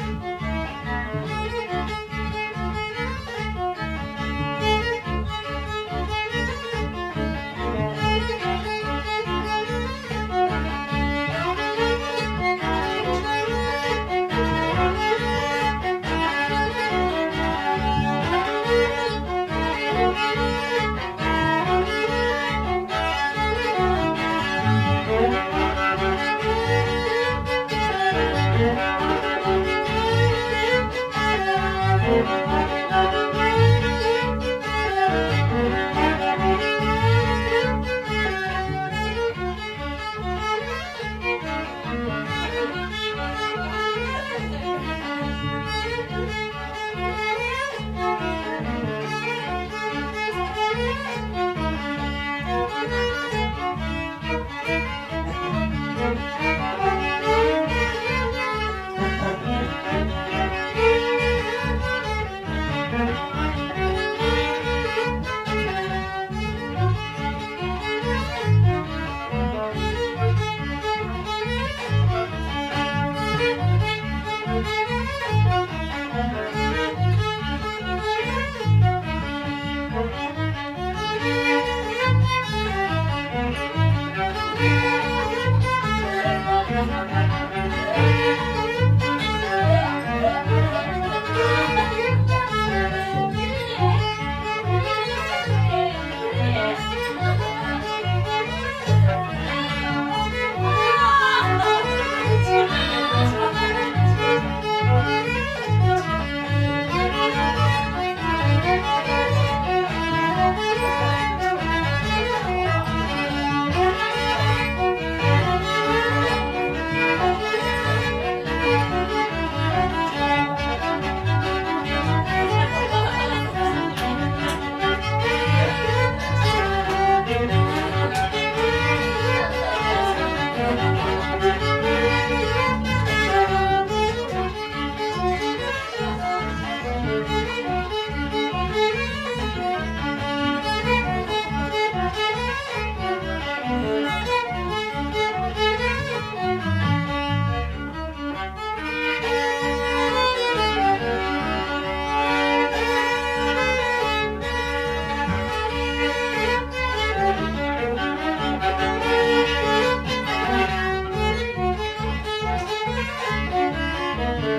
Música thank you.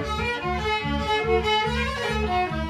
Thank you.